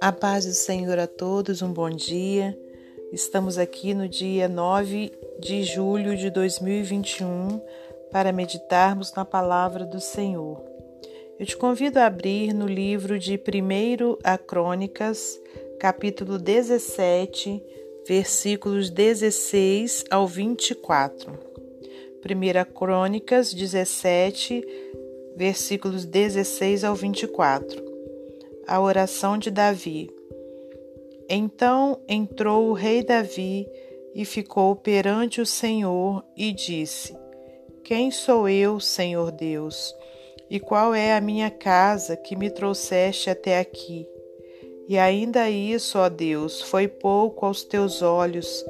A paz do Senhor a todos, um bom dia. Estamos aqui no dia 9 de julho de 2021 para meditarmos na palavra do Senhor. Eu te convido a abrir no livro de 1 a Crônicas, capítulo 17, versículos 16 ao 24. 1 Crônicas 17, versículos 16 ao 24 a oração de Davi. Então entrou o rei Davi e ficou perante o Senhor e disse: Quem sou eu, Senhor Deus? E qual é a minha casa que me trouxeste até aqui? E ainda isso, ó Deus, foi pouco aos teus olhos,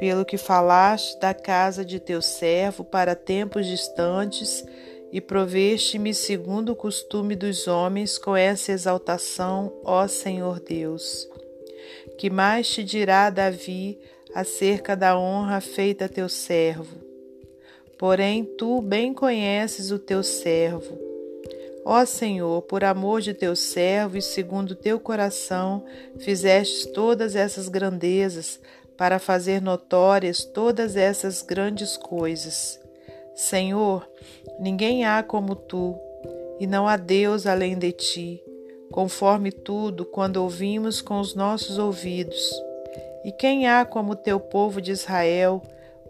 pelo que falaste da casa de teu servo para tempos distantes e proveste-me segundo o costume dos homens com essa exaltação, ó Senhor Deus. Que mais te dirá Davi acerca da honra feita a teu servo? Porém, tu bem conheces o teu servo. Ó Senhor, por amor de teu servo e segundo teu coração, fizeste todas essas grandezas para fazer notórias todas essas grandes coisas. Senhor, ninguém há como tu, e não há Deus além de ti, conforme tudo quando ouvimos com os nossos ouvidos. E quem há como teu povo de Israel,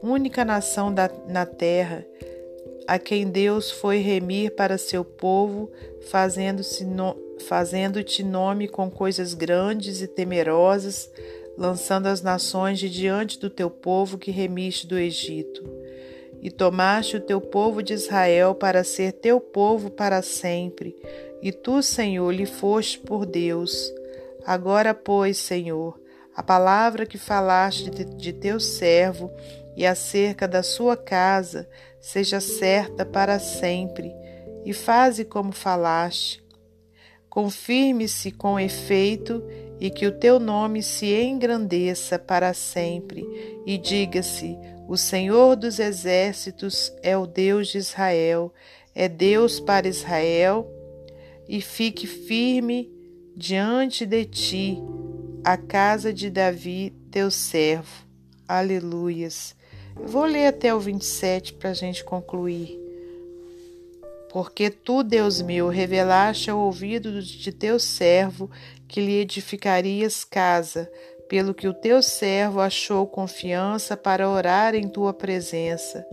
única nação da, na terra, a quem Deus foi remir para seu povo, fazendo-te no, fazendo nome com coisas grandes e temerosas, lançando as nações de diante do teu povo que remiste do Egito e tomaste o teu povo de Israel para ser teu povo para sempre, e tu, Senhor, lhe foste por Deus. Agora, pois, Senhor, a palavra que falaste de, teu servo e acerca da sua casa seja certa para sempre, e faze como falaste. Confirme-se com efeito e que o teu nome se engrandeça para sempre, e diga-se: o Senhor dos exércitos é o Deus de Israel, é Deus para Israel, e fique firme diante de ti a casa de Davi, teu servo. Aleluias. vou ler até o 27 para a gente concluir. Porque tu, Deus meu, revelaste ao ouvido de teu servo que lhe edificarias casa, pelo que o teu servo achou confiança para orar em tua presença.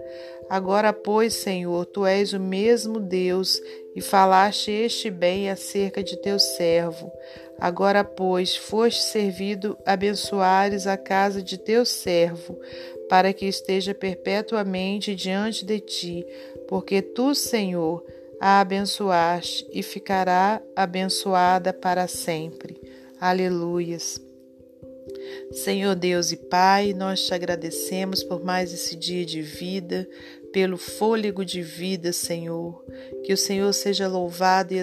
Agora, pois, Senhor, tu és o mesmo Deus e falaste este bem acerca de teu servo. Agora, pois, foste servido abençoares a casa de teu servo, para que esteja perpetuamente diante de ti, porque tu, Senhor, a abençoaste e ficará abençoada para sempre. Aleluias. Senhor Deus e Pai, nós te agradecemos por mais esse dia de vida, pelo fôlego de vida, Senhor. Que o Senhor seja louvado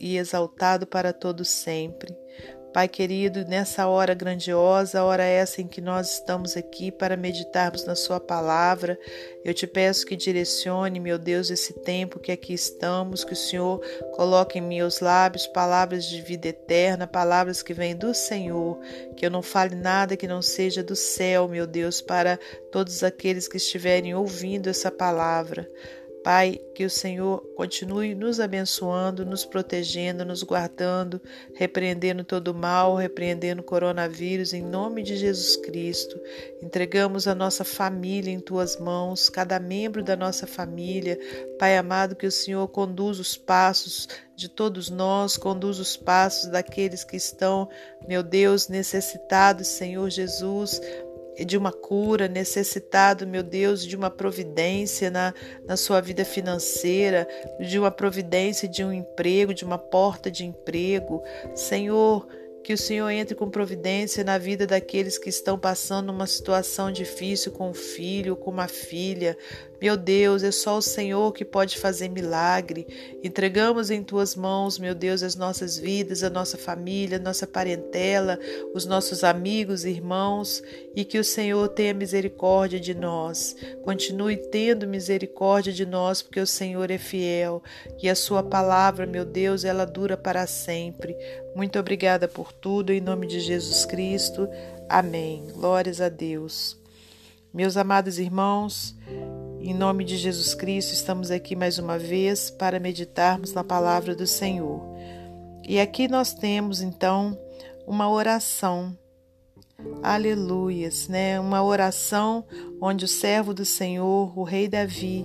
e exaltado para todo sempre. Pai querido, nessa hora grandiosa, hora essa em que nós estamos aqui para meditarmos na Sua palavra, eu te peço que direcione, meu Deus, esse tempo que aqui estamos, que o Senhor coloque em meus lábios palavras de vida eterna, palavras que vêm do Senhor, que eu não fale nada que não seja do céu, meu Deus, para todos aqueles que estiverem ouvindo essa palavra. Pai, que o Senhor continue nos abençoando, nos protegendo, nos guardando, repreendendo todo mal, repreendendo o coronavírus, em nome de Jesus Cristo. Entregamos a nossa família em tuas mãos, cada membro da nossa família. Pai amado, que o Senhor conduza os passos de todos nós, conduz os passos daqueles que estão, meu Deus, necessitados, Senhor Jesus de uma cura, necessitado, meu Deus, de uma providência na, na sua vida financeira, de uma providência de um emprego, de uma porta de emprego. Senhor, que o Senhor entre com providência na vida daqueles que estão passando uma situação difícil com um filho, com uma filha. Meu Deus, é só o Senhor que pode fazer milagre. Entregamos em tuas mãos, meu Deus, as nossas vidas, a nossa família, a nossa parentela, os nossos amigos, irmãos, e que o Senhor tenha misericórdia de nós. Continue tendo misericórdia de nós, porque o Senhor é fiel e a sua palavra, meu Deus, ela dura para sempre. Muito obrigada por tudo, em nome de Jesus Cristo. Amém. Glórias a Deus. Meus amados irmãos, em nome de Jesus Cristo, estamos aqui mais uma vez para meditarmos na palavra do Senhor. E aqui nós temos então uma oração. Aleluias, né? Uma oração onde o servo do Senhor, o rei Davi,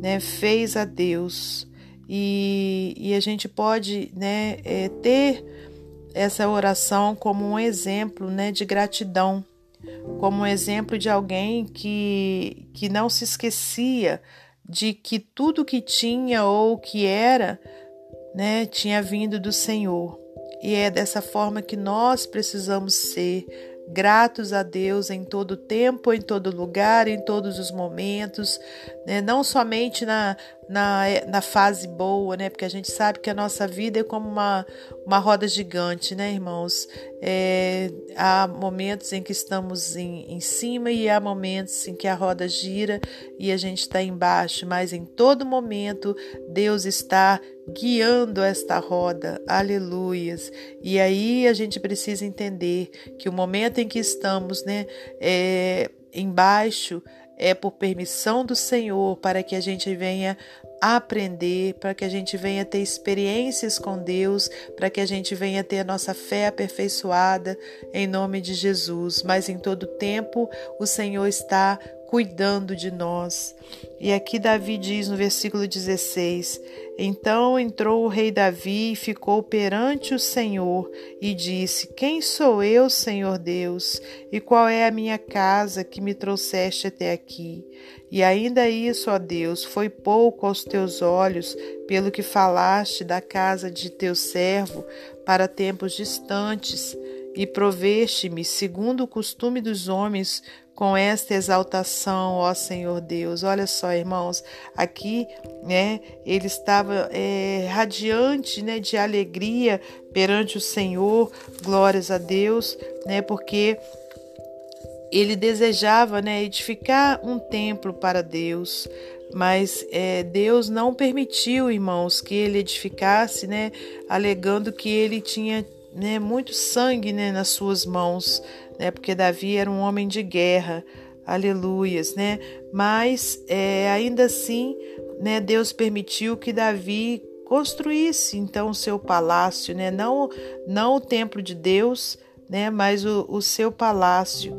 né, fez a Deus. E, e a gente pode né, é, ter essa oração como um exemplo né, de gratidão, como um exemplo de alguém que, que não se esquecia de que tudo que tinha ou que era né, tinha vindo do Senhor. E é dessa forma que nós precisamos ser gratos a Deus em todo tempo, em todo lugar, em todos os momentos, né? não somente na, na, na fase boa, né? Porque a gente sabe que a nossa vida é como uma, uma roda gigante, né, irmãos? É, há momentos em que estamos em, em cima e há momentos em que a roda gira e a gente está embaixo, mas em todo momento Deus está guiando esta roda, aleluias. E aí a gente precisa entender que o momento em que estamos, né, é, embaixo é por permissão do Senhor para que a gente venha aprender, para que a gente venha ter experiências com Deus, para que a gente venha ter a nossa fé aperfeiçoada em nome de Jesus. Mas em todo tempo o Senhor está cuidando de nós. E aqui Davi diz no versículo 16: Então entrou o rei Davi e ficou perante o Senhor e disse: Quem sou eu, Senhor Deus? E qual é a minha casa que me trouxeste até aqui? E ainda isso, ó Deus, foi pouco aos teus olhos, pelo que falaste da casa de teu servo para tempos distantes, e proveste-me, segundo o costume dos homens, com esta exaltação, ó Senhor Deus. Olha só, irmãos, aqui, né, ele estava é, radiante, né, de alegria perante o Senhor, glórias a Deus, né, porque ele desejava, né, edificar um templo para Deus, mas é, Deus não permitiu, irmãos, que ele edificasse, né, alegando que ele tinha né, muito sangue né, nas suas mãos né? Porque Davi era um homem de guerra, aleluias, né? Mas é, ainda assim, né? Deus permitiu que Davi construísse então o seu palácio, né? Não, não o templo de Deus, né? Mas o, o seu palácio.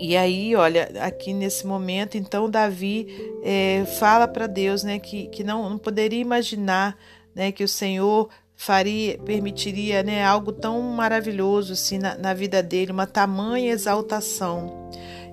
E aí, olha, aqui nesse momento, então Davi é, fala para Deus, né, que, que não, não poderia imaginar, né, que o Senhor faria, permitiria né, algo tão maravilhoso assim, na, na vida dele, uma tamanha exaltação.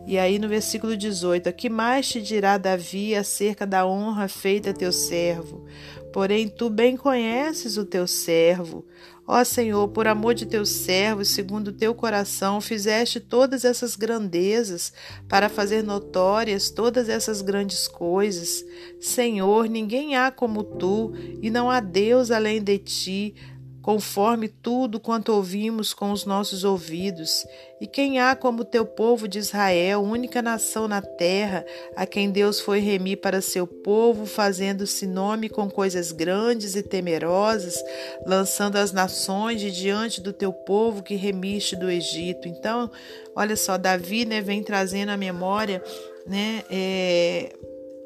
E aí no versículo 18: Que mais te dirá Davi acerca da honra feita a teu servo? Porém, tu bem conheces o teu servo. Ó Senhor, por amor de teu servo, segundo teu coração, fizeste todas essas grandezas para fazer notórias todas essas grandes coisas. Senhor, ninguém há como tu, e não há Deus além de ti conforme tudo quanto ouvimos com os nossos ouvidos. E quem há como teu povo de Israel, única nação na terra, a quem Deus foi remir para seu povo, fazendo-se nome com coisas grandes e temerosas, lançando as nações de diante do teu povo que remiste do Egito. Então, olha só, Davi né, vem trazendo à memória né, é,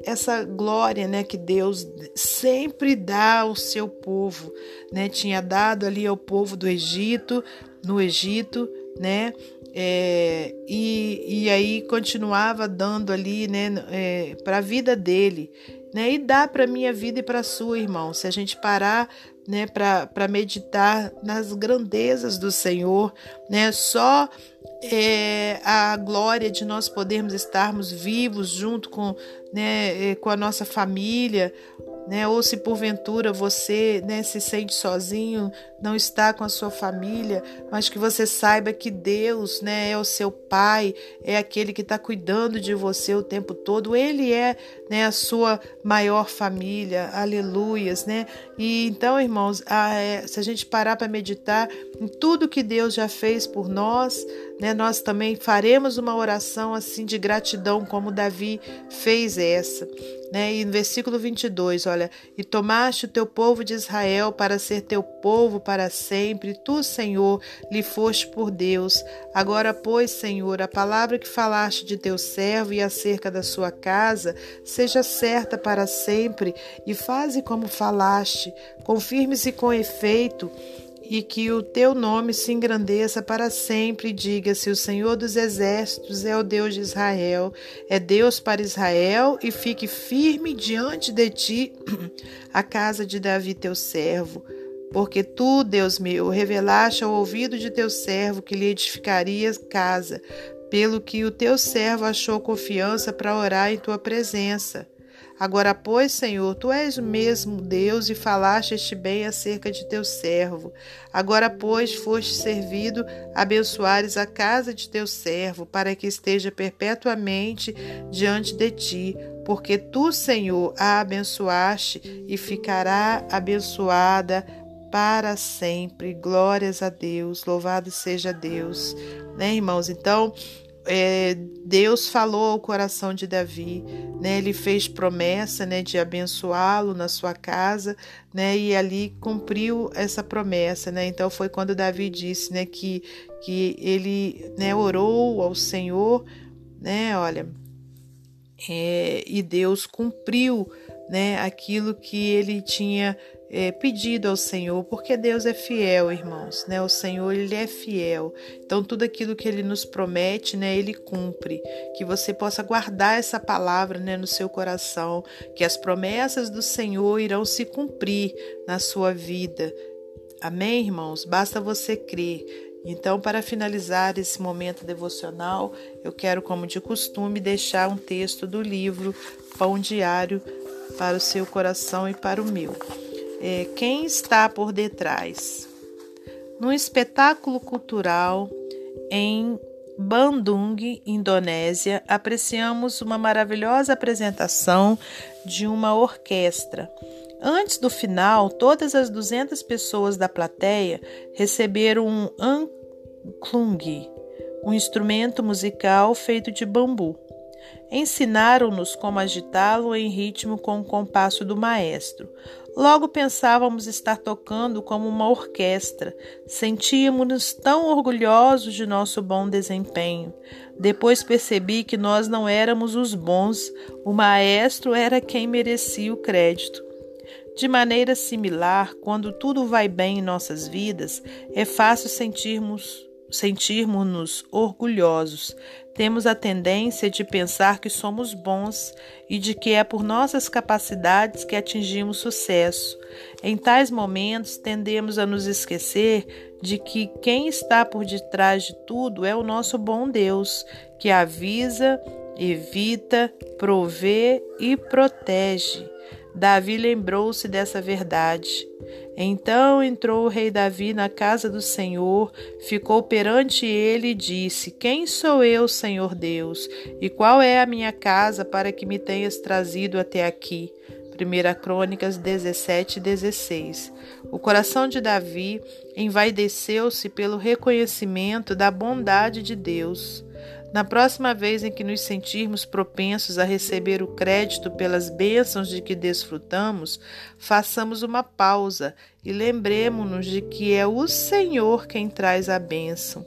essa glória, né, que Deus sempre dá ao seu povo, né? Tinha dado ali ao povo do Egito, no Egito, né? É, e, e aí continuava dando ali, né, é, para a vida dele, né? E dá para minha vida e para a sua, irmão. Se a gente parar né, para meditar nas grandezas do Senhor, né? Só é, a glória de nós podermos estarmos vivos junto com, né, é, com a nossa família, né, ou se porventura você né, se sente sozinho não está com a sua família, mas que você saiba que Deus, né, é o seu pai, é aquele que está cuidando de você o tempo todo. Ele é, né, a sua maior família. Aleluias, né? E então, irmãos, a, é, se a gente parar para meditar em tudo que Deus já fez por nós, né, nós também faremos uma oração assim de gratidão, como Davi fez essa. Né? E no versículo 22, olha: E tomaste o teu povo de Israel para ser teu povo para sempre, tu, Senhor, lhe foste por Deus. Agora, pois, Senhor, a palavra que falaste de teu servo e acerca da sua casa, seja certa para sempre, e faze como falaste, confirme-se com efeito e que o teu nome se engrandeça para sempre. Diga-se: O Senhor dos Exércitos é o Deus de Israel, é Deus para Israel, e fique firme diante de ti a casa de Davi, teu servo. Porque tu, Deus meu, revelaste ao ouvido de teu servo que lhe edificarias casa, pelo que o teu servo achou confiança para orar em tua presença. Agora, pois, Senhor, tu és mesmo Deus e falaste este bem acerca de teu servo. Agora, pois, foste servido, abençoares a casa de teu servo, para que esteja perpetuamente diante de ti, porque tu, Senhor, a abençoaste e ficará abençoada para sempre. Glórias a Deus, louvado seja Deus. Né, irmãos? Então, é, Deus falou ao coração de Davi, né? Ele fez promessa, né, de abençoá-lo na sua casa, né? E ali cumpriu essa promessa, né? Então foi quando Davi disse, né, que que ele, né, orou ao Senhor, né? Olha, é, e Deus cumpriu, né, aquilo que ele tinha é, pedido ao Senhor, porque Deus é fiel, irmãos, né? O Senhor ele é fiel. Então tudo aquilo que ele nos promete, né, ele cumpre. Que você possa guardar essa palavra, né, no seu coração, que as promessas do Senhor irão se cumprir na sua vida. Amém, irmãos? Basta você crer. Então, para finalizar esse momento devocional, eu quero, como de costume, deixar um texto do livro Pão Diário para o seu coração e para o meu é, quem está por detrás. Num espetáculo cultural em Bandung, Indonésia, apreciamos uma maravilhosa apresentação de uma orquestra. Antes do final, todas as 200 pessoas da plateia receberam um angklung, um instrumento musical feito de bambu. Ensinaram-nos como agitá-lo em ritmo com o compasso do maestro. Logo pensávamos estar tocando como uma orquestra. Sentíamos-nos tão orgulhosos de nosso bom desempenho. Depois percebi que nós não éramos os bons, o maestro era quem merecia o crédito. De maneira similar, quando tudo vai bem em nossas vidas, é fácil sentirmos sentirmos-nos orgulhosos. Temos a tendência de pensar que somos bons e de que é por nossas capacidades que atingimos sucesso. Em tais momentos, tendemos a nos esquecer de que quem está por detrás de tudo é o nosso bom Deus, que avisa, evita, provê e protege. Davi lembrou-se dessa verdade. Então entrou o rei Davi na casa do Senhor, ficou perante ele e disse: Quem sou eu, Senhor Deus? E qual é a minha casa para que me tenhas trazido até aqui? 1 Crônicas 17, 16. O coração de Davi envaideceu-se pelo reconhecimento da bondade de Deus. Na próxima vez em que nos sentirmos propensos a receber o crédito pelas bênçãos de que desfrutamos, façamos uma pausa e lembremos-nos de que é o Senhor quem traz a bênção.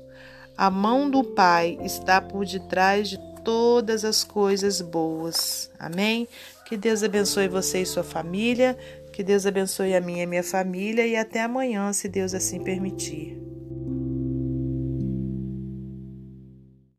A mão do Pai está por detrás de todas as coisas boas. Amém? Que Deus abençoe você e sua família. Que Deus abençoe a minha e minha família. E até amanhã, se Deus assim permitir.